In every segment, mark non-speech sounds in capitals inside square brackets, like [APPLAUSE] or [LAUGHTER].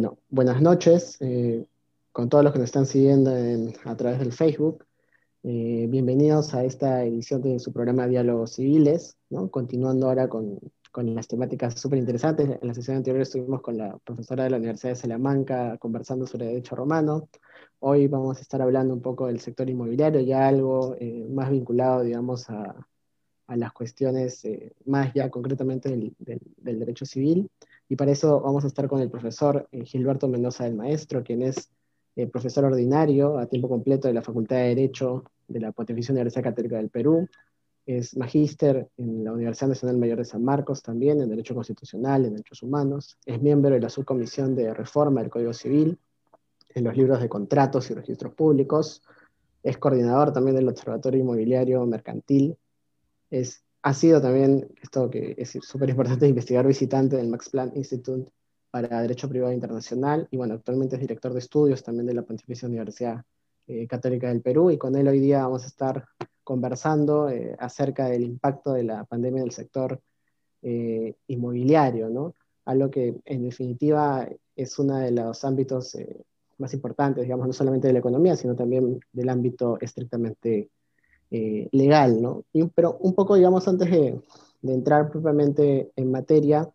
Bueno, buenas noches eh, con todos los que nos están siguiendo a través del Facebook. Eh, bienvenidos a esta edición de su programa Diálogos Civiles, continuando ahora con, las temáticas súper interesantes. En la sesión anterior estuvimos con la profesora de la Universidad de Salamanca conversando sobre derecho romano. Hoy vamos a estar hablando un poco del sector inmobiliario, ya algo eh, más vinculado, digamos, a, las cuestiones más ya concretamente del, del derecho civil. Y para eso vamos a estar con el profesor eh, Gilberto Mendoza del Maestro, quien es eh, profesor ordinario a tiempo completo de la Facultad de Derecho de la Pontificia Universidad Católica del Perú. Es magíster en la Universidad Nacional Mayor de San Marcos también, en Derecho Constitucional, en Derechos Humanos. Es miembro de la Subcomisión de Reforma del Código Civil, en los libros de contratos y registros públicos. Es coordinador también del Observatorio Inmobiliario Mercantil. Es ha sido también, esto que es súper importante, investigar visitante del Max Planck Institute para Derecho Privado Internacional, y bueno, actualmente es director de estudios también de la Pontificia Universidad eh, Católica del Perú, y con él hoy día vamos a estar conversando eh, acerca del impacto de la pandemia en el sector eh, inmobiliario, ¿no? Algo que en definitiva es uno de los ámbitos más importantes, digamos, no solamente de la economía, sino también del ámbito estrictamente eh, legal, ¿no? pero un poco, digamos, antes de, entrar propiamente en materia,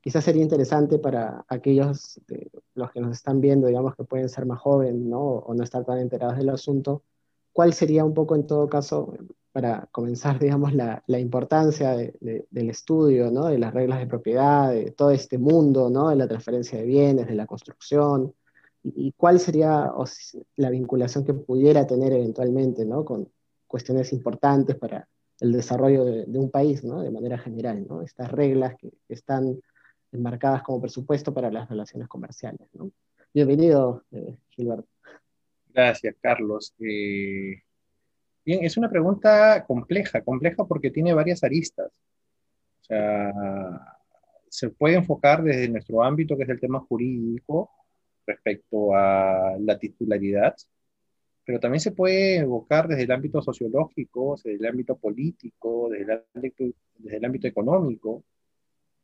quizás sería interesante para aquellos de los que nos están viendo, digamos, que pueden ser más jóvenes, ¿no? O no estar tan enterados del asunto, ¿cuál sería un poco, en todo caso, para comenzar, digamos, la, importancia del estudio, ¿no? De las reglas de propiedad, de todo este mundo, ¿no? De la transferencia de bienes, de la construcción, y, cuál sería la vinculación que pudiera tener eventualmente, ¿no? Con, cuestiones importantes para el desarrollo de, un país, de manera general, estas reglas que están enmarcadas como presupuesto para las relaciones comerciales. ¿no? Bienvenido, eh, Gilberto. Gracias, Carlos. Eh, bien, es una pregunta compleja, compleja porque tiene varias aristas. O sea, se puede enfocar desde nuestro ámbito, que es el tema jurídico, respecto a la titularidad, pero también se puede evocar desde el ámbito sociológico, desde el ámbito político, desde el ámbito, desde el ámbito económico.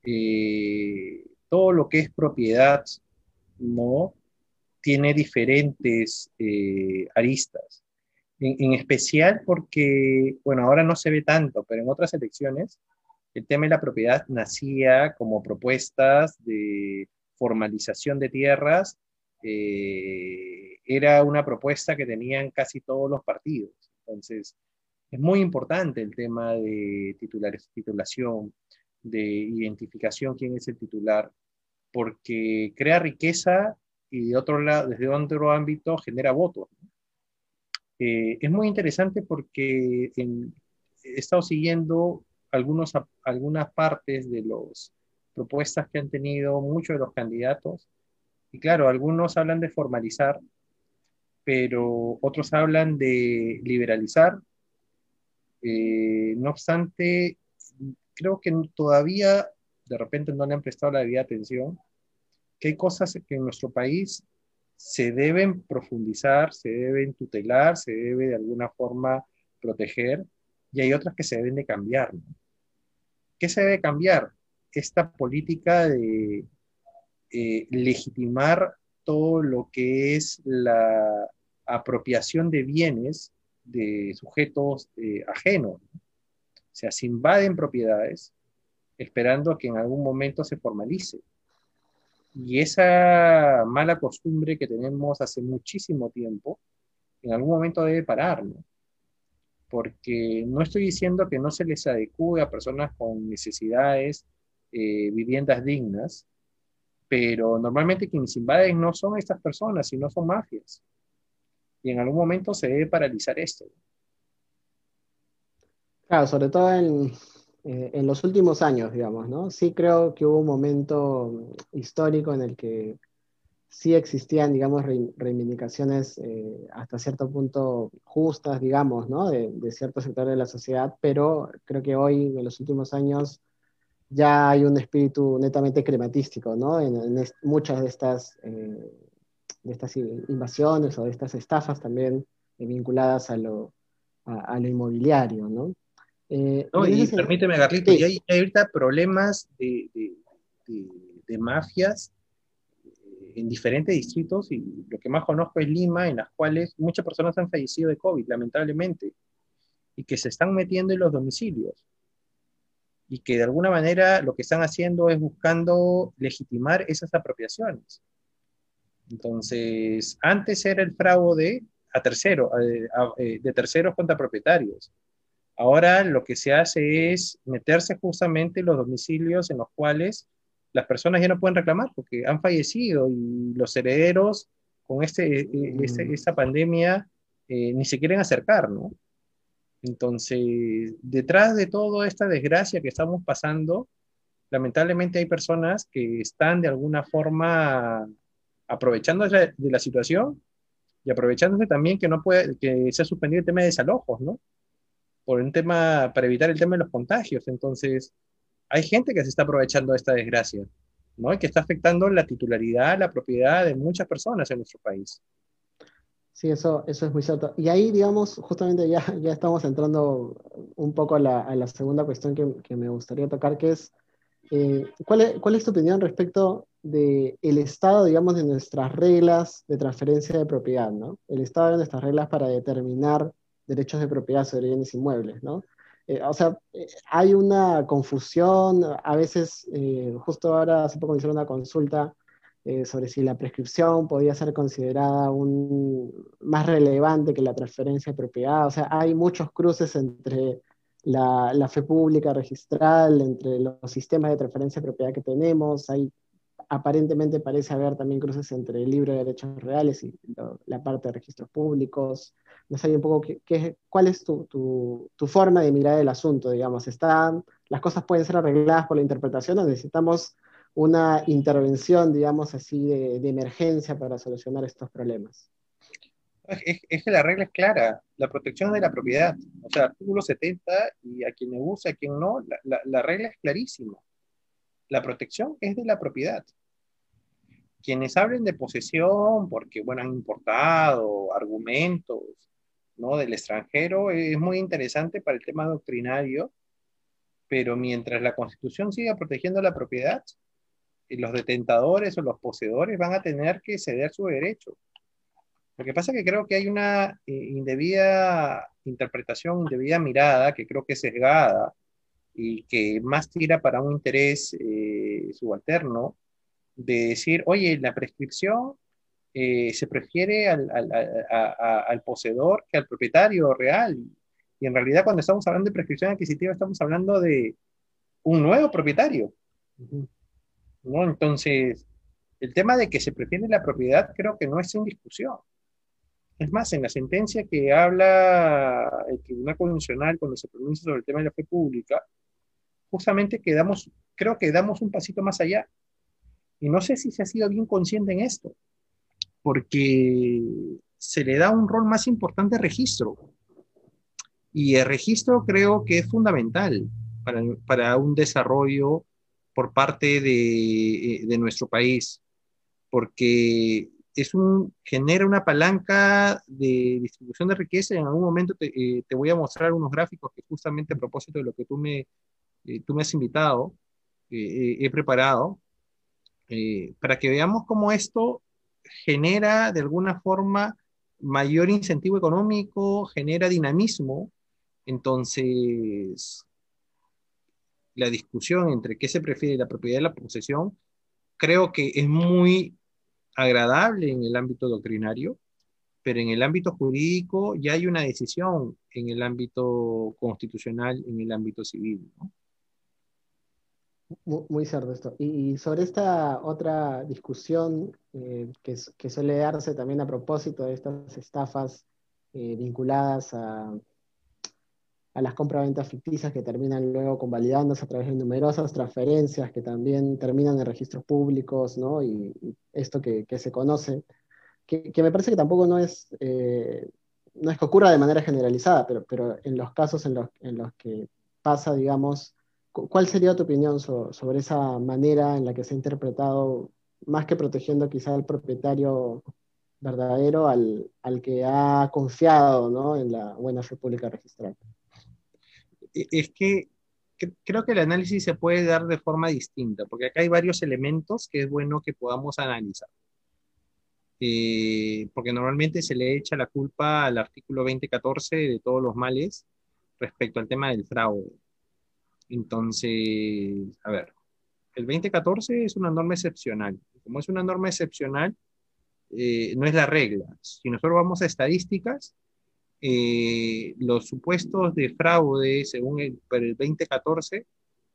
Eh, todo lo que es propiedad, ¿no? Tiene diferentes eh, aristas. En, en, especial porque, bueno, ahora no se ve tanto, pero en otras elecciones el tema de la propiedad nacía como propuestas de formalización de tierras eh, era una propuesta que tenían casi todos los partidos. Entonces, es muy importante el tema de titulación, de identificación quién es el titular, porque crea riqueza y de otro lado, desde otro ámbito genera votos. Eh, es muy interesante porque he estado siguiendo algunos, algunas partes de las propuestas que han tenido muchos de los candidatos y claro, algunos hablan de formalizar, pero otros hablan de liberalizar. Eh, no obstante, creo que todavía de repente no le han prestado la debida atención, que hay cosas que en nuestro país se deben profundizar, se deben tutelar, se debe de alguna forma proteger, y hay otras que se deben de cambiar. ¿Qué se debe cambiar? Esta política de eh, legitimar todo lo que es la apropiación de bienes de sujetos eh, ajenos. O sea, se invaden propiedades esperando que en algún momento se formalice. Y esa mala costumbre que tenemos hace muchísimo tiempo, en algún momento debe parar, Porque no estoy diciendo que no se les adecue a personas con necesidades, eh, viviendas dignas, pero normalmente quienes invaden no son estas personas, sino son mafias. Y en algún momento se debe paralizar esto. Claro, sobre todo en, eh, en los últimos años, digamos, ¿no? Sí creo que hubo un momento histórico en el que sí existían, digamos, reivindicaciones eh, hasta cierto punto justas, digamos, ¿no? De, de cierto sector de la sociedad, pero creo que hoy, en los últimos años, ya hay un espíritu netamente crematístico, ¿no? En, muchas de estas, eh, de estas invasiones o de estas estafas también eh, vinculadas a lo, a, lo inmobiliario, ¿no? Eh, no y permíteme, Garlito, y hay, ahorita problemas de, de, de, mafias en diferentes distritos y lo que más conozco es Lima, en las cuales muchas personas han fallecido de COVID, lamentablemente, y que se están metiendo en los domicilios y que de alguna manera lo que están haciendo es buscando legitimar esas apropiaciones. Entonces, antes era el fraude a tercero, eh, de terceros contra propietarios. Ahora lo que se hace es meterse justamente en los domicilios en los cuales las personas ya no pueden reclamar porque han fallecido y los herederos con este, e, este mm. esta pandemia eh, ni se quieren acercar, ¿no? Entonces, detrás de toda esta desgracia que estamos pasando, lamentablemente hay personas que están de alguna forma aprovechando de la, situación y aprovechándose también que no puede, que se ha suspendido el tema de desalojos, ¿no? Por un tema, para evitar el tema de los contagios. Entonces, hay gente que se está aprovechando de esta desgracia, ¿no? Y que está afectando la titularidad, la propiedad de muchas personas en nuestro país. Sí, eso, eso es muy cierto. Y ahí, digamos, justamente ya, ya estamos entrando un poco a la, segunda cuestión que, me gustaría tocar, que es, eh, ¿cuál es, ¿cuál es tu opinión respecto del el estado, digamos, de nuestras reglas de transferencia de propiedad, ¿no? El estado de nuestras reglas para determinar derechos de propiedad sobre bienes inmuebles, ¿no? Eh, o sea, eh, hay una confusión, a veces, eh, justo ahora hace poco hicieron una consulta sobre si la prescripción podía ser considerada un, más relevante que la transferencia de propiedad, o sea, hay muchos cruces entre la, la fe pública registral, entre los sistemas de transferencia de propiedad que tenemos, hay aparentemente parece haber también cruces entre el libro de derechos reales y la parte de registros públicos. No sé un poco qué, cuál es tu, tu, forma de mirar el asunto, digamos. ¿Están, ¿Las cosas pueden ser arregladas por la interpretación o necesitamos una intervención, digamos así, de, de emergencia para solucionar estos problemas? Es, que la regla es clara, la protección de la propiedad, o sea, artículo 70, y a quien le gusta, a quien no, la, la regla es clarísima. La protección es de la propiedad quienes hablen de posesión, porque bueno, han importado argumentos ¿no? del extranjero, es muy interesante para el tema doctrinario, pero mientras la Constitución siga protegiendo la propiedad, eh, los detentadores o los poseedores van a tener que ceder su derecho. Lo que pasa es que creo que hay una eh, indebida interpretación, indebida mirada, que creo que es sesgada y que más tira para un interés eh, subalterno de decir, oye, la prescripción eh, se prefiere al, al, al, poseedor que al propietario real. Y en realidad cuando estamos hablando de prescripción adquisitiva estamos hablando de un nuevo propietario. ¿no? Entonces, el tema de que se prefiere la propiedad creo que no es en discusión. Es más, en la sentencia que habla el Tribunal Convencional cuando se pronuncia sobre el tema de la fe pública, justamente quedamos, creo que damos un pasito más allá. Y no sé si se ha sido bien consciente en esto, porque se le da un rol más importante al registro. Y el registro creo que es fundamental para, para un desarrollo por parte de, de, nuestro país, porque es un, genera una palanca de distribución de riqueza. En algún momento te, eh, te voy a mostrar unos gráficos que justamente a propósito de lo que tú me, eh, tú me has invitado, eh, he preparado, eh, para que veamos cómo esto genera de alguna forma mayor incentivo económico, genera dinamismo. Entonces, la discusión entre qué se prefiere, la propiedad y la posesión, creo que es muy agradable en el ámbito doctrinario, pero en el ámbito jurídico ya hay una decisión en el ámbito constitucional, en el ámbito civil. ¿no? Muy, cierto esto. Y, sobre esta otra discusión eh, que, que, suele darse también a propósito de estas estafas eh, vinculadas a, a las compraventas ficticias que terminan luego convalidándose a través de numerosas transferencias que también terminan en registros públicos, ¿no? Y, esto que, que, se conoce, que, que, me parece que tampoco no es, eh, no es que ocurra de manera generalizada, pero, pero en los casos en los, en los que pasa, digamos, ¿Cuál sería tu opinión sobre esa manera en la que se ha interpretado, más que protegiendo quizá al propietario verdadero, al, que ha confiado ¿no? en la buena fe pública registrada? E, es que creo que el análisis se puede dar de forma distinta, porque acá hay varios elementos que es bueno que podamos analizar. eh, porque normalmente se le echa la culpa al artículo 2014 de todos los males respecto al tema del fraude. Entonces, a ver, el 2014 es una norma excepcional. Como es una norma excepcional, eh, no es la regla. Si nosotros vamos a estadísticas, eh, los supuestos de fraude, según el, el 2014,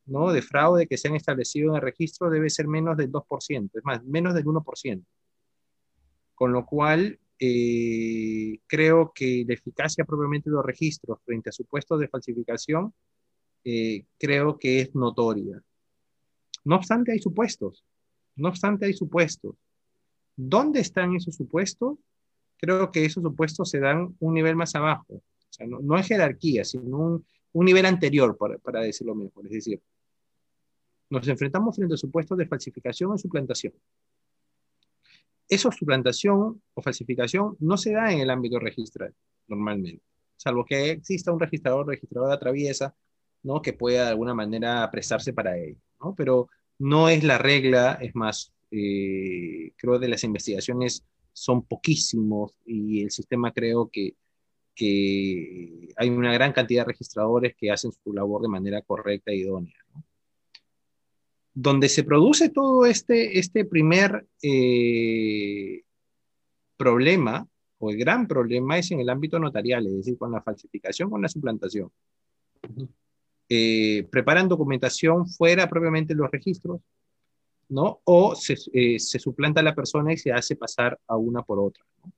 ¿no? de fraude que se han establecido en el registro debe ser menos del 2%, es más, menos del 1%. Con lo cual, eh, creo que la eficacia propiamente de los registros frente a supuestos de falsificación, eh, creo que es notoria. No obstante, hay supuestos. No obstante, hay supuestos. ¿Dónde están esos supuestos? Creo que esos supuestos se dan un nivel más abajo. O sea, no, no jerarquía, sino un, un nivel anterior, para, para, decirlo mejor. Es decir, nos enfrentamos frente a supuestos de falsificación o suplantación. Esa suplantación o falsificación no se da en el ámbito registral, normalmente, salvo que exista un registrador, registrador de traviesa, ¿no? que pueda de alguna manera prestarse para ello. ¿no? Pero no es la regla, es más, eh, creo que las investigaciones son poquísimos y el sistema creo que, que hay una gran cantidad de registradores que hacen su labor de manera correcta e idónea. donde se produce todo este, este primer eh, problema, o el gran problema, es en el ámbito notarial, es decir, con la falsificación, con la suplantación. Eh, preparan documentación fuera propiamente los registros, ¿no? O se, eh, se, suplanta a la persona y se hace pasar a una por otra, ¿no?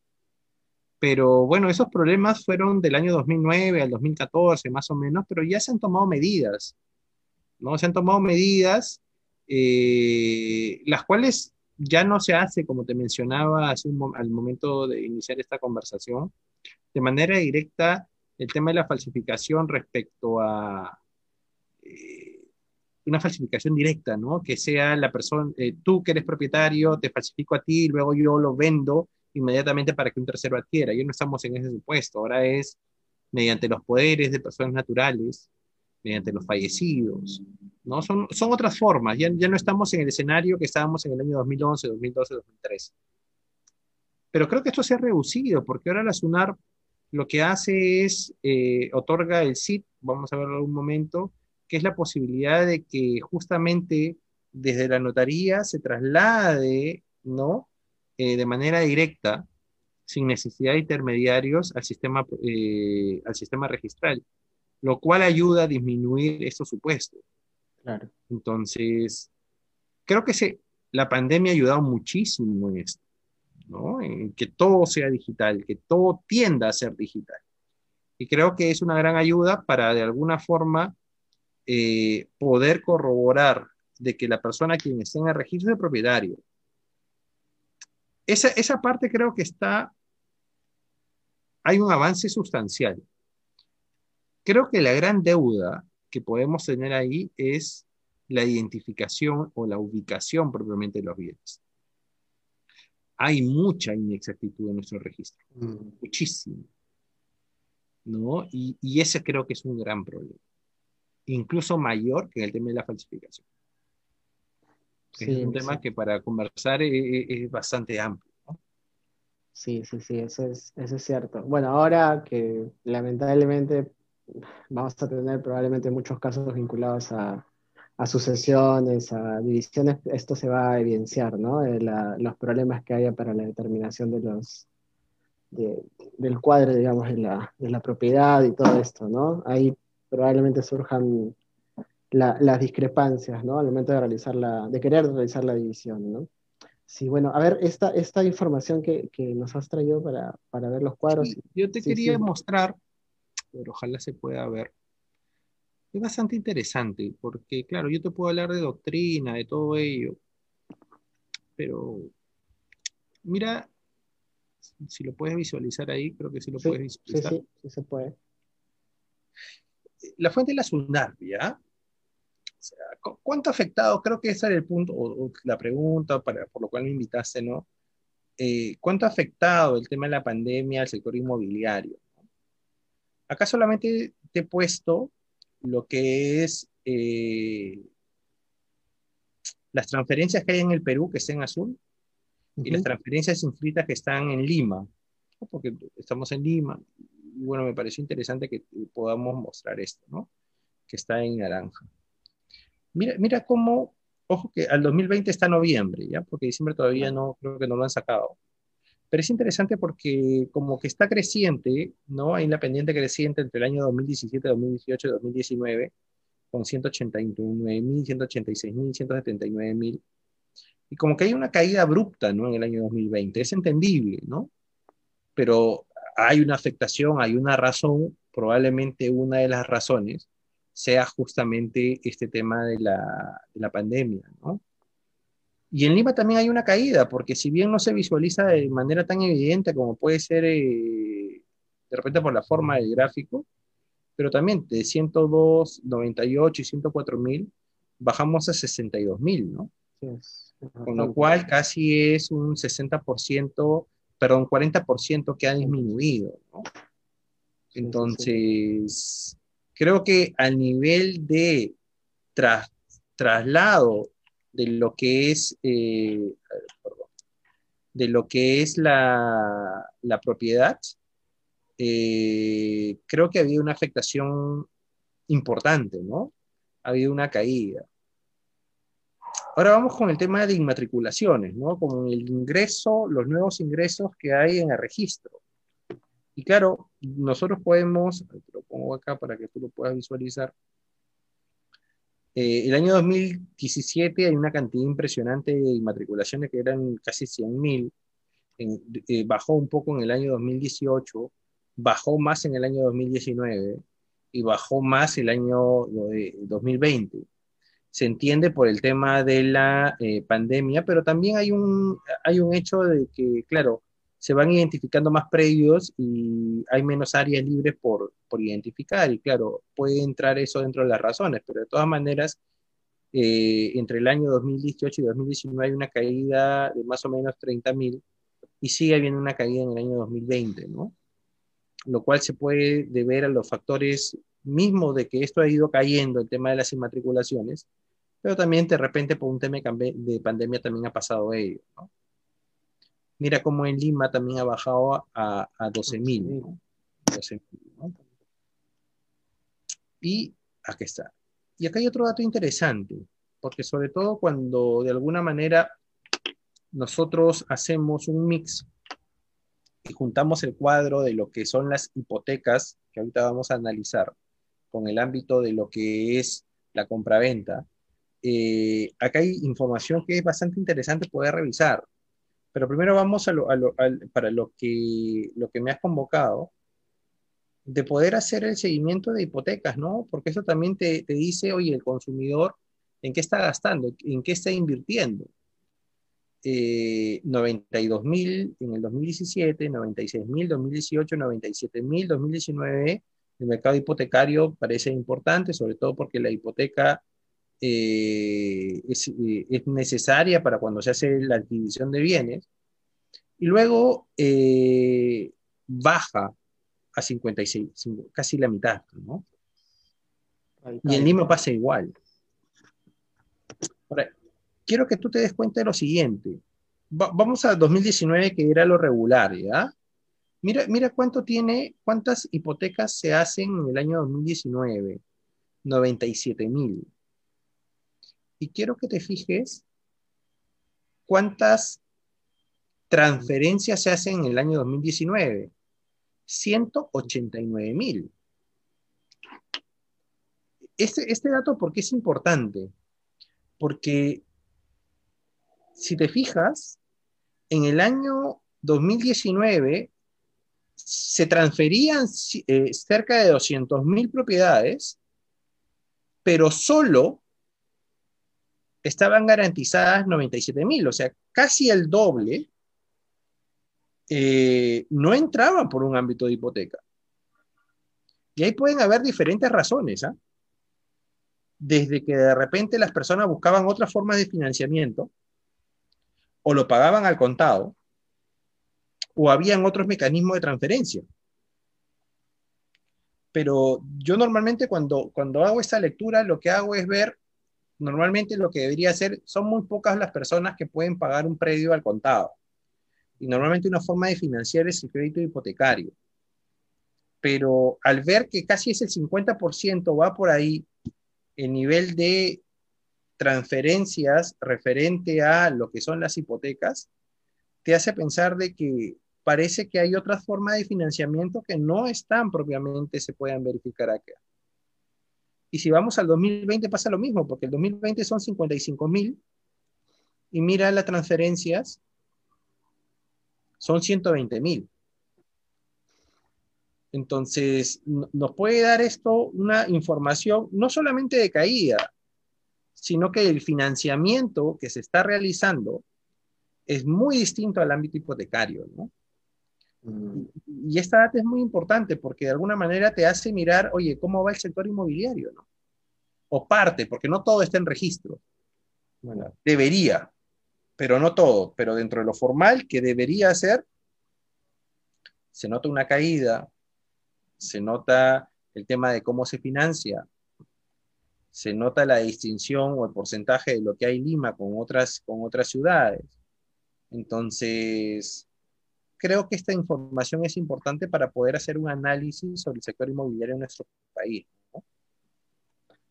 Pero bueno, esos problemas fueron del año 2009 al 2014, más o menos, pero ya se han tomado medidas, ¿no? Se han tomado medidas eh, las cuales ya no se hace, como te mencionaba hace un, al momento de iniciar esta conversación, de manera directa el tema de la falsificación respecto a eh, una falsificación directa, ¿no? Que sea la persona, eh, tú que eres propietario, te falsifico a ti, luego yo lo vendo inmediatamente para que un tercero adquiera. Ya no estamos en ese supuesto, ahora es mediante los poderes de personas naturales, mediante los fallecidos, ¿no? Son, son otras formas, ya, ya no estamos en el escenario que estábamos en el año 2011, 2012, 2013. Pero creo que esto se ha reducido, porque ahora la SUNAR lo que hace es, eh, otorga el SIT, vamos a verlo en un momento, que es la posibilidad de que justamente desde la notaría se traslade, ¿no? Eh, de manera directa, sin necesidad de intermediarios, al sistema, eh, al sistema registral lo cual ayuda a disminuir estos supuestos. Claro. Entonces, creo que se, la pandemia ha ayudado muchísimo en esto, ¿no? En que todo sea digital, que todo tienda a ser digital. Y creo que es una gran ayuda para de alguna forma eh, poder corroborar de que la persona quien está en el registro de propietario, esa, esa parte creo que está, hay un avance sustancial. Creo que la gran deuda que podemos tener ahí es la identificación o la ubicación propiamente de los bienes. Hay mucha inexactitud en nuestro registro, mm. muchísimo. ¿no? Y, y, ese creo que es un gran problema, incluso mayor que el tema de la falsificación. Sí, es un tema sí. que para conversar es, es bastante amplio. ¿no? Sí, sí, sí, eso es, eso es cierto. Bueno, ahora que lamentablemente vamos a tener probablemente muchos casos vinculados a, a sucesiones, a divisiones, esto se va a evidenciar, ¿no? La, los problemas que haya para la determinación de los, de, del cuadro, digamos, de la, de la, propiedad y todo esto, ¿no? Ahí probablemente surjan la, las discrepancias, ¿no? Al momento de realizar la, de querer realizar la división, ¿no? Sí, bueno, a ver, esta, esta información que, que nos has traído para, para ver los cuadros. Sí, yo te sí, quería sí. mostrar pero ojalá se pueda ver. Es bastante interesante, porque claro, yo te puedo hablar de doctrina, de todo ello, pero mira, si lo puedes visualizar ahí, creo que sí lo puedes visualizar. Sí, sí, sí se puede. La fuente de la Sundarbia, o sea, ¿cuánto afectado? Creo que ese era el punto, o, o la pregunta para, por lo cual me invitaste, ¿no? Eh, ¿Cuánto ha afectado el tema de la pandemia al sector inmobiliario? Acá solamente te he puesto lo que es eh, las transferencias que hay en el Perú, que está en azul, y las transferencias inscritas que están en Lima, porque estamos en Lima, y bueno, me pareció interesante que podamos mostrar esto, ¿no? Que está en naranja. Mira, mira cómo, ojo que al 2020 está noviembre, ¿ya? Porque diciembre todavía no, creo que no lo han sacado. Pero es interesante porque como que está creciente, ¿no? Hay la pendiente creciente entre el año 2017, 2018 y 2019, con 189.000, 186.000, 179.000. Y como que hay una caída abrupta, ¿no? En el año 2020. Es entendible, ¿no? Pero hay una afectación, hay una razón, probablemente una de las razones sea justamente este tema de la, de la pandemia, ¿no? Y en Lima también hay una caída, porque si bien no se visualiza de manera tan evidente como puede ser eh, de repente por la forma del gráfico, pero también de 102, 98 y 104 mil bajamos a 62 mil, ¿no? Con lo cual casi es un 60%, perdón, 40% que ha disminuido, ¿no? Entonces, creo que al nivel de tras, traslado de lo que es, eh, de lo que es la, la propiedad, eh, creo que había una afectación importante, ¿no? Ha habido una caída. Ahora vamos con el tema de inmatriculaciones, ¿no? Con el ingreso, los nuevos ingresos que hay en el registro. Y claro, nosotros podemos, te lo pongo acá para que tú lo puedas visualizar, eh, el año 2017 hay una cantidad impresionante de inmatriculaciones que eran casi 100.000. Eh, bajó un poco en el año 2018, bajó más en el año 2019 y bajó más el año 2020. Se entiende por el tema de la eh, pandemia, pero también hay un, hay un hecho de que, claro, se van identificando más predios y hay menos áreas libres por, por identificar. Y claro, puede entrar eso dentro de las razones, pero de todas maneras, eh, entre el año 2018 y 2019 hay una caída de más o menos 30.000 y sigue habiendo una caída en el año 2020, ¿no? Lo cual se puede deber a los factores mismos de que esto ha ido cayendo, el tema de las inmatriculaciones, pero también de repente por un tema de pandemia también ha pasado ello, ¿no? Mira cómo en Lima también ha bajado a, a 12.000. Y aquí está. Y acá hay otro dato interesante, porque sobre todo cuando de alguna manera nosotros hacemos un mix y juntamos el cuadro de lo que son las hipotecas, que ahorita vamos a analizar, con el ámbito de lo que es la compraventa, eh, acá hay información que es bastante interesante poder revisar. Pero primero vamos a lo, para lo que, me has convocado, de poder hacer el seguimiento de hipotecas, ¿no? Porque eso también te, dice, oye, el consumidor, ¿en qué está gastando? ¿En qué está invirtiendo? Eh, 92 mil en el 2017, 96 mil 2018, 97 mil 2019. El mercado hipotecario parece importante, sobre todo porque la hipoteca eh, eh, es, necesaria para cuando se hace la adquisición de bienes, y luego eh, baja a 56, casi la mitad, ¿no? Y en Lima pasa igual. Ahora, quiero que tú te des cuenta de lo siguiente. vamos a 2019, que era lo regular, ¿ya? Mira, mira cuánto tiene, cuántas hipotecas se hacen en el año 2019. 97 mil. Y quiero que te fijes cuántas transferencias se hacen en el año 2019. 189 mil. Este, este dato, ¿por qué es importante? Porque si te fijas, en el año 2019 se transferían eh, cerca de 200 mil propiedades, pero solo estaban garantizadas 97 mil, o sea, casi el doble, eh, no entraban por un ámbito de hipoteca. Y ahí pueden haber diferentes razones, ¿ah? Desde que de repente las personas buscaban otras formas de financiamiento, o lo pagaban al contado, o habían otros mecanismos de transferencia. Pero yo normalmente cuando, cuando hago esta lectura, lo que hago es ver normalmente lo que debería ser, son muy pocas las personas que pueden pagar un predio al contado. y normalmente una forma de financiar es el crédito hipotecario. Pero al ver que casi es el 50% va por ahí, el nivel de transferencias referente a lo que son las hipotecas, te hace pensar de que parece que hay otras formas de financiamiento que no están propiamente, se puedan verificar acá. Y si vamos al 2020 pasa lo mismo, porque el 2020 son 55 mil y mira las transferencias, son 120 mil. Entonces, nos puede dar esto una información no solamente de caída, sino que el financiamiento que se está realizando es muy distinto al ámbito hipotecario, ¿no? Mm. Y esta data es muy importante porque de alguna manera te hace mirar, oye, ¿cómo va el sector inmobiliario? ¿no? O parte, porque no todo está en registro. Bueno, debería, pero no todo. Pero dentro de lo formal que debería ser, se nota una caída, se nota el tema de cómo se financia, se nota la distinción o el porcentaje de lo que hay en Lima con otras, con otras ciudades. Entonces, creo que esta información es importante para poder hacer un análisis sobre el sector inmobiliario en nuestro país.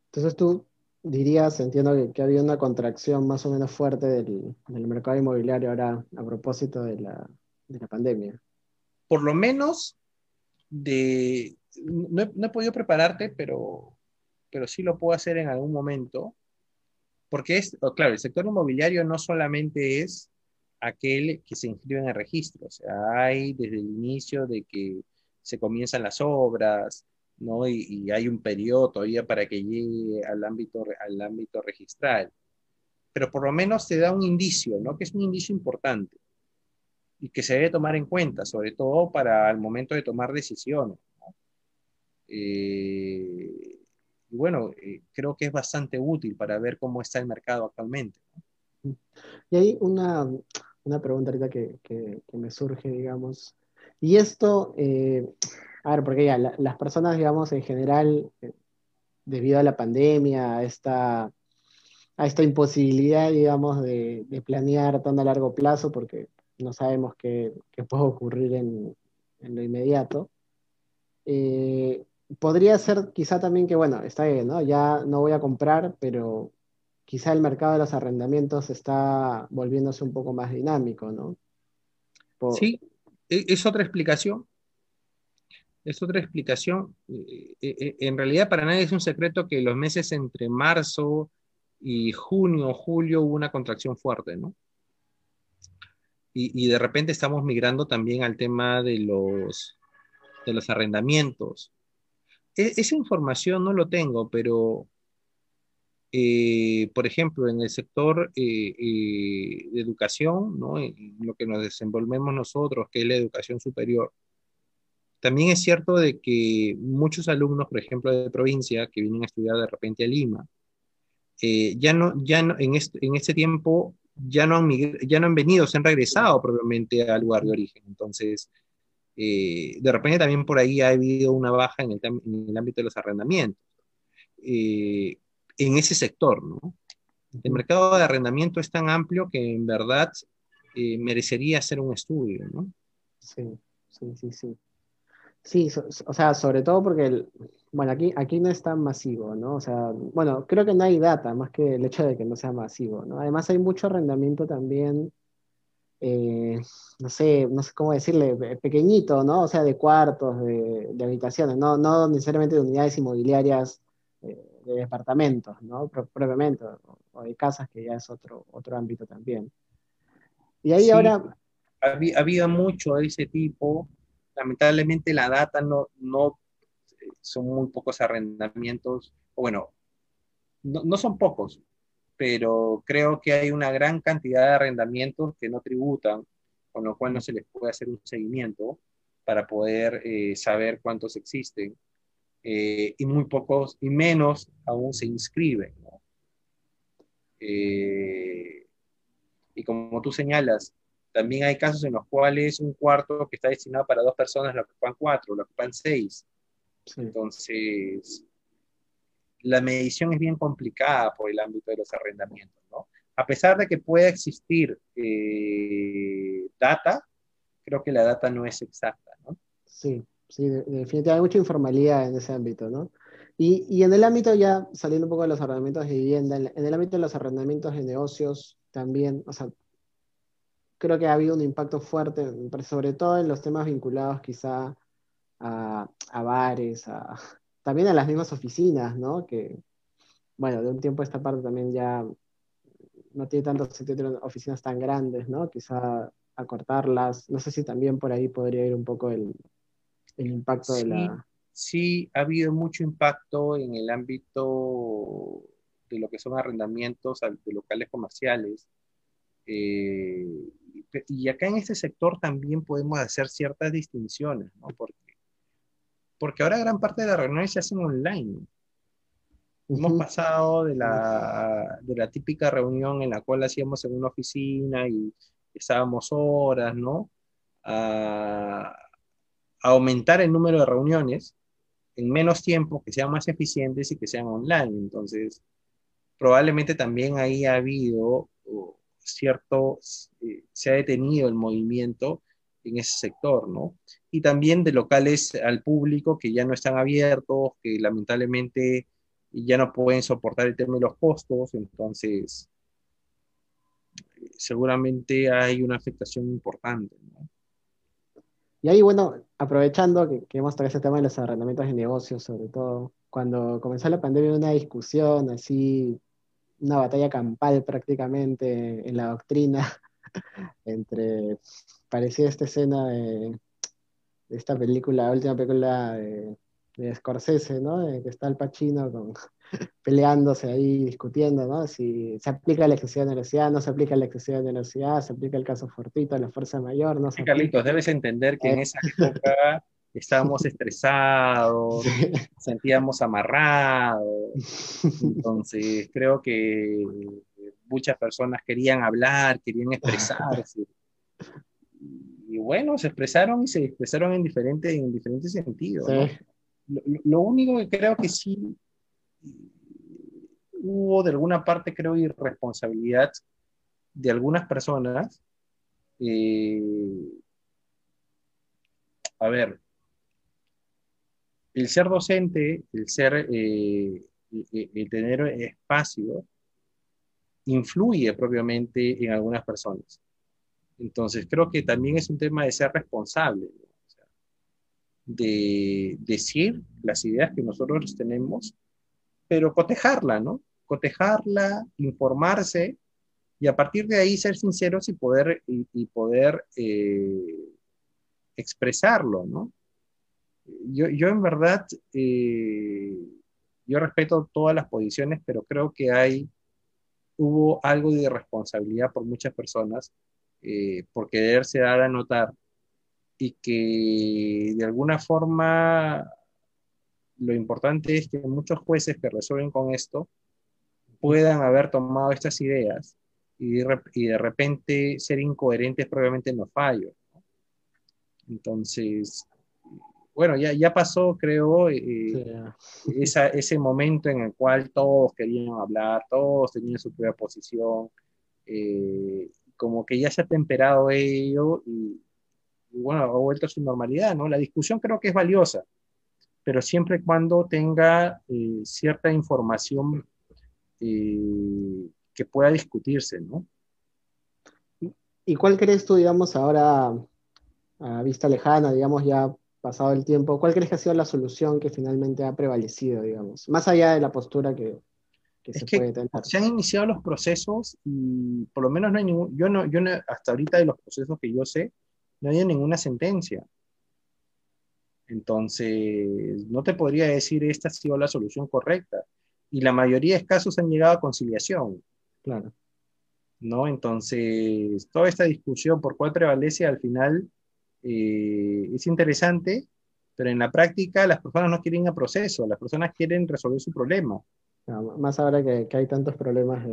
Entonces tú dirías, entiendo que, ha habido una contracción más o menos fuerte del, mercado inmobiliario ahora a propósito de la, pandemia. Por lo menos de, no he, podido prepararte, pero, pero sí lo puedo hacer en algún momento, porque es, claro, el sector inmobiliario no solamente es aquel que se inscribe en el registro. O sea, hay desde el inicio de que se comienzan las obras, ¿no? Y, hay un periodo todavía para que llegue al ámbito, al ámbito registral. Pero por lo menos te da un indicio, ¿no? Que es un indicio importante y que se debe tomar en cuenta, sobre todo para el momento de tomar decisiones. Eh, y bueno, eh, creo que es bastante útil para ver cómo está el mercado actualmente. Y hay una, una pregunta ahorita que, que, me surge, digamos. Y esto, eh, a ver, porque ya las personas, digamos, en general, eh, debido a la pandemia, a esta, a esta imposibilidad, digamos, de, de, planear tan a largo plazo, porque no sabemos qué, qué puede ocurrir en, en lo inmediato, eh, podría ser quizá también que, bueno, está bien, ¿no? Ya no voy a comprar, pero quizá el mercado de los arrendamientos está volviéndose un poco más dinámico, ¿no? Sí, e, es otra explicación. Es otra explicación. E, e, en realidad para nadie es un secreto que los meses entre marzo y junio, julio hubo una contracción fuerte, ¿no? Y, de repente estamos migrando también al tema de los, de los arrendamientos. esa información no lo tengo, pero eh, por ejemplo, en el sector eh, eh, de educación, ¿no? en lo que nos desenvolvemos nosotros, que es la educación superior, también es cierto de que muchos alumnos, por ejemplo, de provincia, que vienen a estudiar de repente a Lima, ya no, ya no, en, este, en este tiempo ya no, han ya no han venido, se han regresado propiamente al lugar de origen. Entonces, de repente también por ahí ha habido una baja en el, en el ámbito de los arrendamientos. Eh, en ese sector, ¿no? El mercado de arrendamiento es tan amplio que en verdad eh, merecería hacer un estudio, ¿no? Sí, sí, sí, sí. Sí, o sea, sobre todo porque, bueno, aquí, aquí no es tan masivo, ¿no? O sea, bueno, creo que no hay data, más que el hecho de que no sea masivo, ¿no? Además hay mucho arrendamiento también, eh, no sé, no sé cómo decirle, pequeñito, ¿no? O sea, de cuartos, de, habitaciones, no, no necesariamente de unidades inmobiliarias eh, de departamentos, ¿no? Propiamente, o, de casas, que ya es otro, otro ámbito también. Y ahí ahora... Ha, habido mucho de ese tipo. Lamentablemente la data no, no son muy pocos arrendamientos, o bueno, no, no son pocos, pero creo que hay una gran cantidad de arrendamientos que no tributan, con lo cual no se les puede hacer un seguimiento para poder eh, saber cuántos existen. Eh, y muy pocos, y menos aún se inscriben. Eh, y como tú señalas, también hay casos en los cuales un cuarto que está destinado para dos personas lo ocupan cuatro, lo ocupan seis. Entonces, la medición es bien complicada por el ámbito de los arrendamientos. ¿no? A pesar de que pueda existir eh, data, creo que la data no es exacta, ¿no? Sí, sí, definitivamente hay mucha informalidad en ese ámbito, ¿no? Y, y, en el ámbito ya, saliendo un poco de los arrendamientos de vivienda, en, el ámbito de los arrendamientos de negocios también, o sea, creo que ha habido un impacto fuerte, sobre todo en los temas vinculados quizá a, a bares, a, también a las mismas oficinas, ¿no? Que, bueno, de un tiempo a esta parte también ya no tiene tanto sentido oficinas tan grandes, ¿no? Quizá acortarlas. No sé si también por ahí podría ir un poco el, el impacto de la... Sí, ha habido mucho impacto en el ámbito de lo que son arrendamientos de locales comerciales. Eh, y acá en este sector también podemos hacer ciertas distinciones, ¿no? Porque, porque ahora gran parte de las reuniones se hacen online. Hemos pasado de la, de la típica reunión en la cual hacíamos en una oficina y estábamos horas, ¿no? A, aumentar el número de reuniones en menos tiempo, que sean más eficientes y que sean online. Entonces, probablemente también ahí ha habido cierto, eh, se ha detenido el movimiento en ese sector, ¿no? Y también de locales al público que ya no están abiertos, que lamentablemente ya no pueden soportar el tema de los costos, entonces seguramente hay una afectación importante. Y ahí, bueno, aprovechando que, hemos tocado ese tema de los arrendamientos de negocios, sobre todo, cuando comenzó la pandemia, una discusión así, una batalla campal prácticamente en la doctrina, [LAUGHS] entre, parecía esta escena de, de esta película, la última película de de Scorsese, ¿no? que está el Pacino con, [LAUGHS] peleándose ahí, discutiendo, ¿no? Si se aplica la excesiva universidad, no se aplica la excesiva universidad, se aplica el caso fortito, la fuerza mayor, no se Carlitos, debes entender que en eh. esa época estábamos estresados, [LAUGHS] sentíamos amarrados, entonces [LAUGHS] creo que muchas personas querían hablar, querían expresarse. Y bueno, se expresaron y se expresaron en diferentes, en diferentes sentidos. ¿no? Lo, único que creo que sí hubo de alguna parte, creo, irresponsabilidad de algunas personas. Eh, a ver, el ser docente, el ser, eh, el tener espacio, influye propiamente en algunas personas. Entonces, creo que también es un tema de ser responsable de decir las ideas que nosotros tenemos, pero cotejarla, ¿no? Cotejarla, informarse y a partir de ahí ser sinceros y poder, y, poder eh, expresarlo, ¿no? Yo, yo en verdad, eh, yo respeto todas las posiciones, pero creo que hay, hubo algo de irresponsabilidad por muchas personas eh, por quererse dar a notar y que de alguna forma lo importante es que muchos jueces que resuelven con esto puedan haber tomado estas ideas y de, y de repente ser incoherentes probablemente no fallo. Entonces, bueno, ya, ya pasó, creo, eh, esa, ese momento en el cual todos querían hablar, todos tenían su propia posición, eh, como que ya se ha temperado ello y, bueno, ha vuelto a su normalidad, ¿no? La discusión creo que es valiosa, pero siempre cuando tenga eh, cierta información eh, que pueda discutirse, ¿no? ¿Y cuál crees tú, digamos, ahora a vista lejana, digamos, ya pasado el tiempo, cuál crees que ha sido la solución que finalmente ha prevalecido, digamos, más allá de la postura que, se puede tener? Se han iniciado los procesos y por lo menos no hay ningún, yo no, yo no, hasta ahorita de los procesos que yo sé, no hay ninguna sentencia. Entonces, no te podría decir esta ha sido la solución correcta. Y la mayoría de casos han llegado a conciliación. Claro. ¿No? Entonces, toda esta discusión por cuál prevalece al final eh, es interesante, pero en la práctica las personas no quieren ir a proceso, las personas quieren resolver su problema. más ahora que, hay tantos problemas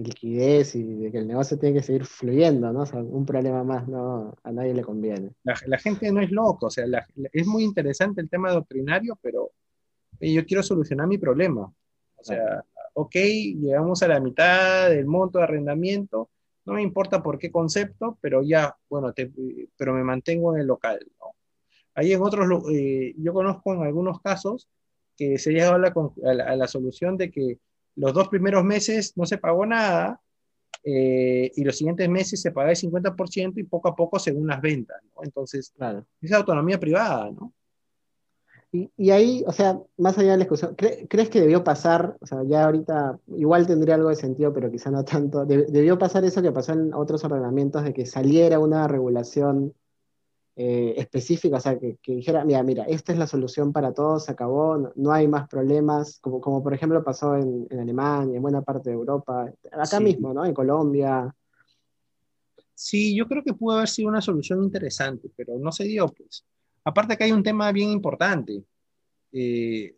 liquidez y de que el negocio tiene que seguir fluyendo, ¿no? O sea, un problema más no, a nadie le conviene. La, gente no es loco, o sea, es muy interesante el tema doctrinario, pero yo quiero solucionar mi problema. O sea, ok, llegamos a la mitad del monto de arrendamiento, no me importa por qué concepto, pero ya, bueno, pero me mantengo en el local. ¿no? Ahí en otros, eh, yo conozco en algunos casos que se llega a la, a la, solución de que los dos primeros meses no se pagó nada eh, y los siguientes meses se paga el 50% y poco a poco según las ventas, ¿no? Entonces, claro. esa autonomía privada, ¿no? Y, ahí, o sea, más allá de la discusión, ¿crees que debió pasar, o sea, ya ahorita igual tendría algo de sentido, pero quizá no tanto, debió pasar eso que pasó en otros ordenamientos, de que saliera una regulación eh, específica, o sea, que, dijera, mira, mira, esta es la solución para todos, se acabó, no, hay más problemas, como, como por ejemplo pasó en, Alemania, en buena parte de Europa, acá mismo, ¿no? En Colombia. Sí, yo creo que pudo haber sido una solución interesante, pero no se dio, pues. Aparte que hay un tema bien importante eh,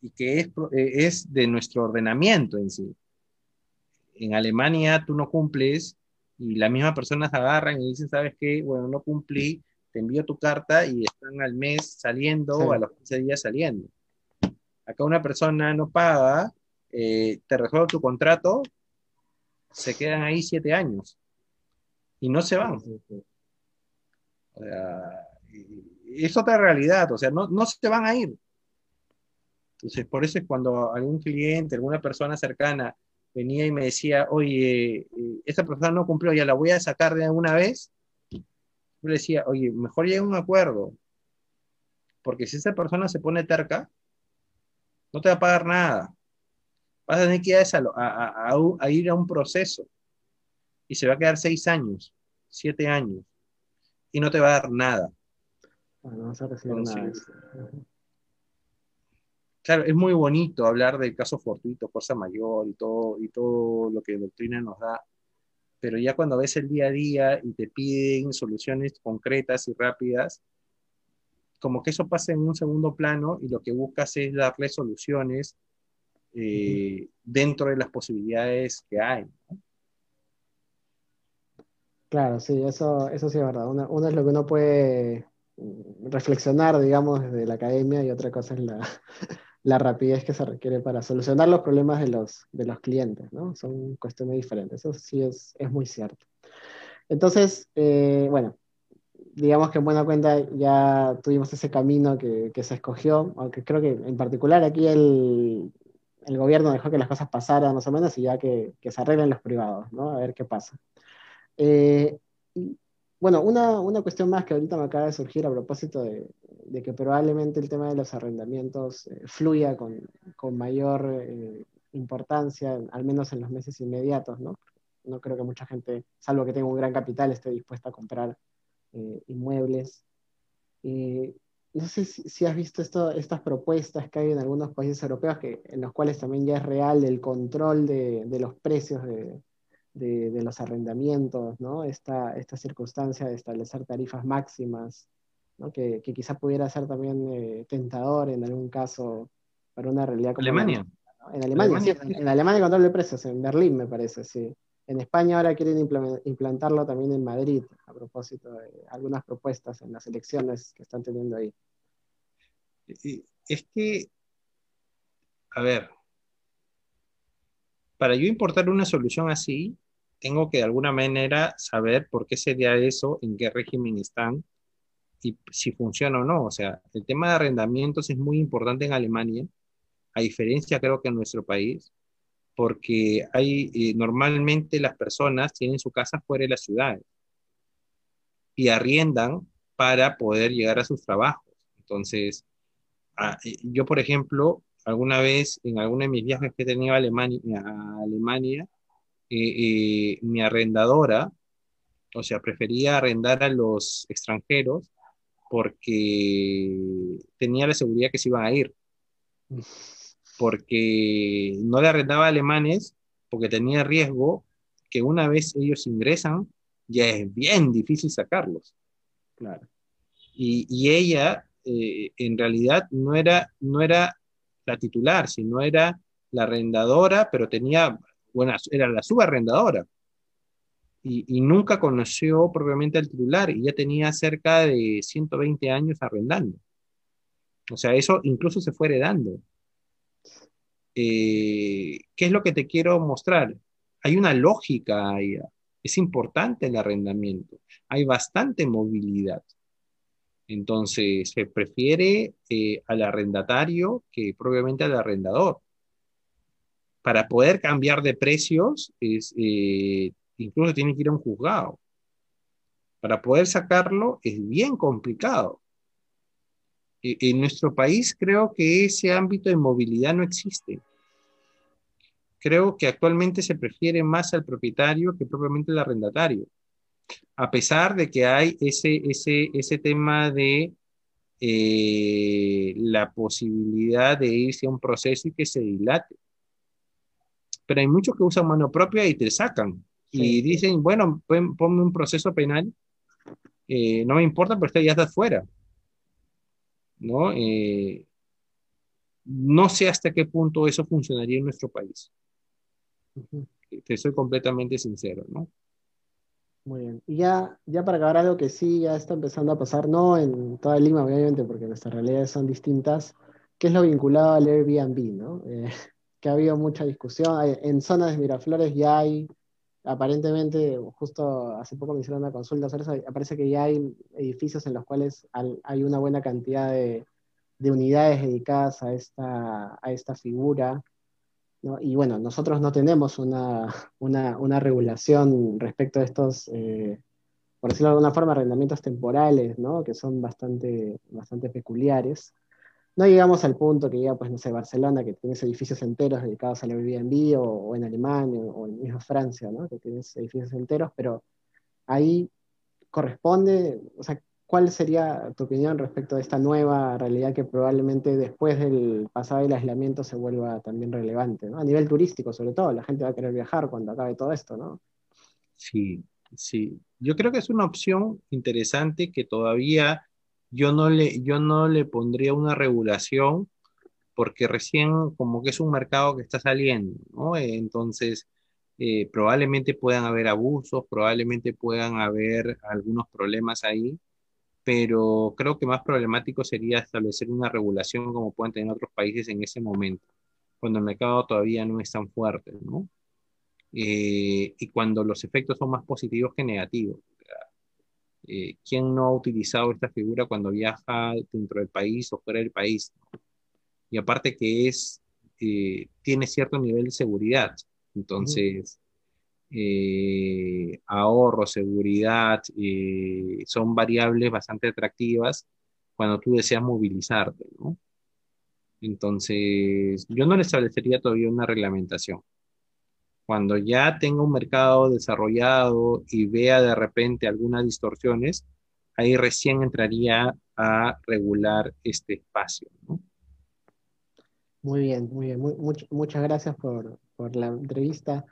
y que es, eh, es de nuestro ordenamiento en sí. En Alemania tú no cumples y las mismas personas agarran y dicen, ¿sabes qué? Bueno, no cumplí, te envío tu carta y están al mes saliendo o a los 15 días saliendo. Acá una persona no paga, eh, te resuelve tu contrato, se quedan ahí siete años y no se van. O sea, es otra realidad, o sea, no, no se van a ir. Entonces, por eso es cuando algún cliente, alguna persona cercana venía y me decía, oye, eh, esta persona no cumplió, ya la voy a sacar de una vez, yo le decía, oye, mejor llegue a un acuerdo, porque si esa persona se pone terca, no te va a pagar nada. Vas a tener que ir a, ir a un proceso y se va a quedar seis años, siete años, y no te va a dar nada. Claro, es muy bonito hablar del caso fortuito, fuerza mayor y todo, y todo lo que doctrina nos da, pero ya cuando ves el día a día y te piden soluciones concretas y rápidas, como que eso pasa en un segundo plano y lo que buscas es darle soluciones eh, dentro de las posibilidades que hay. Claro, sí, eso, eso sí es verdad. uno es lo que uno puede reflexionar, digamos, desde la academia y otra cosa es la, la rapidez que se requiere para solucionar los problemas de los, de los clientes, ¿no? Son cuestiones diferentes, eso sí es, es muy cierto. Entonces, eh, bueno, digamos que en buena cuenta ya tuvimos ese camino que, que, se escogió, aunque creo que en particular aquí el, el, gobierno dejó que las cosas pasaran más o menos y ya que, se arreglen los privados, ¿no? A ver qué pasa. Eh, bueno, una, una, cuestión más que ahorita me acaba de surgir a propósito de, de que probablemente el tema de los arrendamientos eh, fluya con, con mayor eh, importancia, al menos en los meses inmediatos, ¿no? No creo que mucha gente, salvo que tenga un gran capital, esté dispuesta a comprar eh, inmuebles. no sé si, si, has visto estas propuestas que hay en algunos países europeos, que, en los cuales también ya es real el control de, de los precios de, de, los arrendamientos, ¿no? Esta, esta circunstancia de establecer tarifas máximas, ¿no? que, que quizá pudiera ser también eh, tentador en algún caso para una realidad como Alemania. En Alemania, sí, en, Alemania control de precios, en Berlín me parece, sí. En España ahora quieren implantarlo también en Madrid, a propósito de algunas propuestas en las elecciones que están teniendo ahí. Es que, a ver, para yo importar una solución así, tengo que de alguna manera saber por qué sería eso, en qué régimen están y si funciona o no. O sea, el tema de arrendamientos es muy importante en Alemania, a diferencia creo que en nuestro país, porque hay eh, normalmente las personas tienen su casa fuera de la ciudad y arriendan para poder llegar a sus trabajos. Entonces, ah, eh, yo, por ejemplo, alguna vez en alguno de mis viajes que he tenido a Alemania, a Alemania eh, mi arrendadora, o sea, prefería arrendar a los extranjeros porque tenía la seguridad que se iban a ir. Porque no le arrendaba a alemanes porque tenía riesgo que una vez ellos ingresan, ya es bien difícil sacarlos. Claro. Y, y ella, eh, en realidad, no era, no era la titular, sino era la arrendadora, pero tenía bueno, era la subarrendadora. Y, nunca conoció propiamente al titular y ya tenía cerca de 120 años arrendando. O sea, eso incluso se fue heredando. Eh, ¿Qué es lo que te quiero mostrar? Hay una lógica ahí. Es importante el arrendamiento. Hay bastante movilidad. Entonces, se prefiere eh, al arrendatario que propiamente al arrendador. Para poder cambiar de precios, es, eh, incluso tiene que ir a un juzgado. Para poder sacarlo es bien complicado. E, en nuestro país creo que ese ámbito de movilidad no existe creo que actualmente se prefiere más al propietario que propiamente al arrendatario, a pesar de que hay ese, ese, ese tema de eh, la posibilidad de irse a un proceso y que se dilate. Pero hay muchos que usan mano propia y te sacan y dicen, bueno, ponme un proceso penal, eh, no me importa, pero ya estás fuera. ¿No? Eh, no sé hasta qué punto eso funcionaría en nuestro país. Te soy completamente sincero, ¿no? Muy bien. Y ya, ya para acabar algo que sí ya está empezando a pasar, no en toda Lima, obviamente, porque nuestras realidades son distintas, que es lo vinculado al Airbnb, ¿no? Eh, [LAUGHS] que ha habido mucha discusión. En zonas de Miraflores ya hay, aparentemente, justo hace poco me hicieron una consulta sobre eso, aparece que ya hay edificios en los cuales hay una buena cantidad de, de unidades dedicadas a esta, a esta figura. Y bueno, nosotros no tenemos [LAUGHS] una, regulación respecto a estos, eh, por decirlo de alguna forma, arrendamientos temporales, ¿no? que son bastante, bastante peculiares. No llegamos al punto que llega, pues, no sé, Barcelona, que tienes edificios enteros dedicados a la Airbnb, o, o en Alemania, o en misma Francia, ¿no? que tienes edificios enteros, pero ahí corresponde, o sea, ¿Cuál sería tu opinión respecto a esta nueva realidad que probablemente después del pasado del aislamiento se vuelva también relevante, ¿no? A nivel turístico, sobre todo, la gente va a querer viajar cuando acabe todo esto, ¿no? Sí, sí. Yo creo que es una opción interesante que todavía yo no le, yo no le pondría una regulación porque recién como que es un mercado que está saliendo, ¿no? Entonces, eh, probablemente puedan haber abusos, probablemente puedan haber algunos problemas ahí pero creo que más problemático sería establecer una regulación como pueden tener otros países en ese momento, cuando el mercado todavía no es tan fuerte, ¿no? Eh, y cuando los efectos son más positivos que negativos. Eh, ¿Quién no ha utilizado esta figura cuando viaja dentro del país o fuera del país? Y aparte que es, eh, tiene cierto nivel de seguridad. Entonces, eh, ahorro, seguridad, eh, son variables bastante atractivas cuando tú deseas movilizarte, ¿no? Entonces, yo no le establecería todavía una reglamentación. Cuando ya tenga un mercado desarrollado y vea de repente algunas distorsiones, ahí recién entraría a regular este espacio. Muy bien, muy bien. muchas gracias por, la entrevista.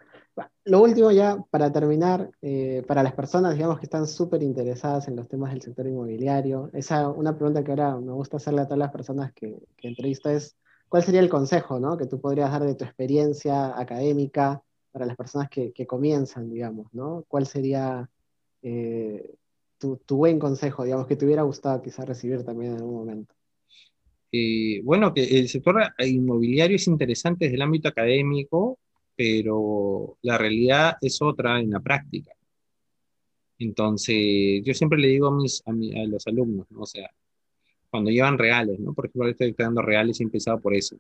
Lo último ya, para terminar, eh, para las personas, digamos, que están súper interesadas en los temas del sector inmobiliario, esa una pregunta que ahora me gusta hacerle a todas las personas que, que es, ¿cuál sería el consejo ¿no? que tú podrías dar de tu experiencia académica para las personas que, que comienzan, digamos, ¿no? ¿Cuál sería eh, tu, buen consejo, digamos, que te hubiera gustado quizás recibir también en algún momento? Eh, bueno, que el sector inmobiliario es interesante desde el ámbito académico, pero la realidad es otra en la práctica. Entonces, yo siempre le digo a, mis, a, los alumnos, ¿no? o sea, cuando llevan reales, ¿no? Por ejemplo, estoy dando reales y he empezado por eso.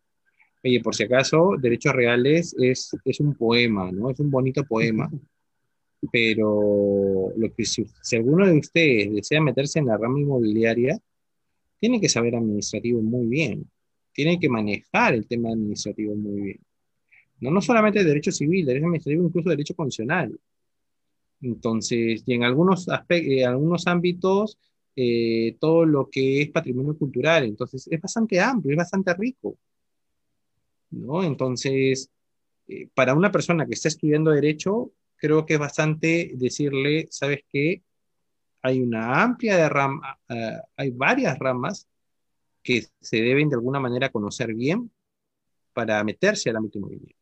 Oye, por si acaso, derechos reales es, es un poema, ¿no? Es un bonito poema, [LAUGHS] pero lo que si, si alguno de ustedes desea meterse en la rama inmobiliaria, tiene que saber administrativo muy bien, tiene que manejar el tema administrativo muy bien. No, no solamente derecho civil, derecho administrativo, incluso derecho constitucional. Entonces, y en algunos, en algunos ámbitos, eh, todo lo que es patrimonio cultural. Entonces, es bastante amplio, es bastante rico. ¿No? Entonces, eh, para una persona que está estudiando derecho, creo que es bastante decirle, ¿sabes qué? Hay una amplia de rama, uh, hay varias ramas que se deben de alguna manera conocer bien para meterse al ámbito inmobiliario.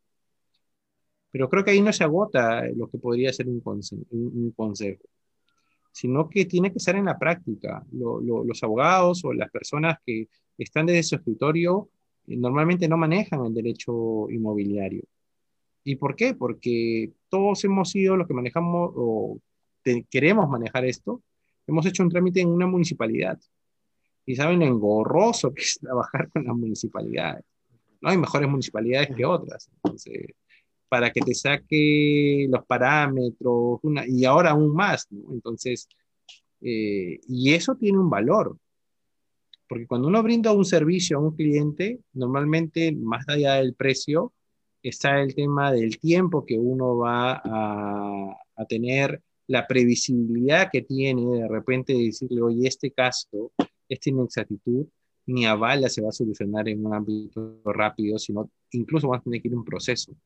Pero creo que ahí no se agota lo que podría ser un, consejo, sino que tiene que ser en la práctica. los abogados o las personas que están desde su escritorio normalmente no manejan el derecho inmobiliario. ¿Y por qué? Porque todos hemos sido los que manejamos o queremos manejar esto, hemos hecho un trámite en una municipalidad. Y saben lo engorroso que es trabajar con las municipalidades. No hay mejores municipalidades que otras. Entonces, para que te saque los parámetros, y ahora aún más. Entonces, eh, y eso tiene un valor, porque cuando uno brinda un servicio a un cliente, normalmente, más allá del precio, está el tema del tiempo que uno va a, a tener, la previsibilidad que tiene de repente de decirle, oye, este caso, esta inexactitud, ni a bala se va a solucionar en un ámbito rápido, sino incluso va a tener que ir un proceso.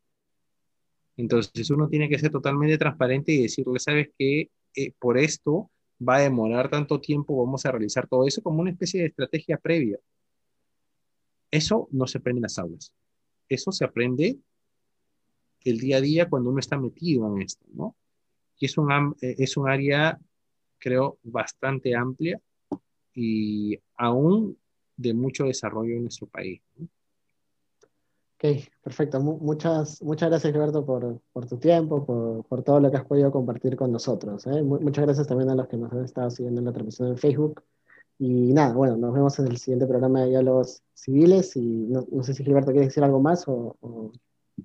Entonces uno tiene que ser totalmente transparente y decirle, sabes que eh, por esto va a demorar tanto tiempo, vamos a realizar todo eso como una especie de estrategia previa. Eso no se aprende en las aulas. Eso se aprende el día a día cuando uno está metido en esto, ¿no? Y es un, eh, es un área, creo, bastante amplia y aún de mucho desarrollo en nuestro país. ¿no? Perfecto. muchas, muchas gracias, Gilberto, por, por tu tiempo, por, por, todo lo que has podido compartir con nosotros. ¿eh? muchas gracias también a los que nos han estado siguiendo en la transmisión en Facebook. Y nada, bueno, nos vemos en el siguiente programa de Diálogos Civiles. Y no, sé si Gilberto quiere decir algo más.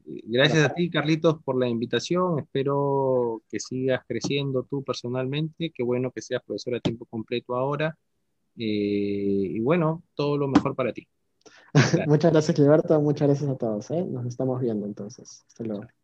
Gracias a ti, Carlitos, por la invitación. Espero que sigas creciendo tú personalmente. Qué bueno que seas profesor a tiempo completo ahora. Eh, y bueno, todo lo mejor para ti. [LAUGHS] muchas gracias, Gilberto. Muchas gracias a todos. ¿eh? Nos estamos viendo entonces. Hasta luego.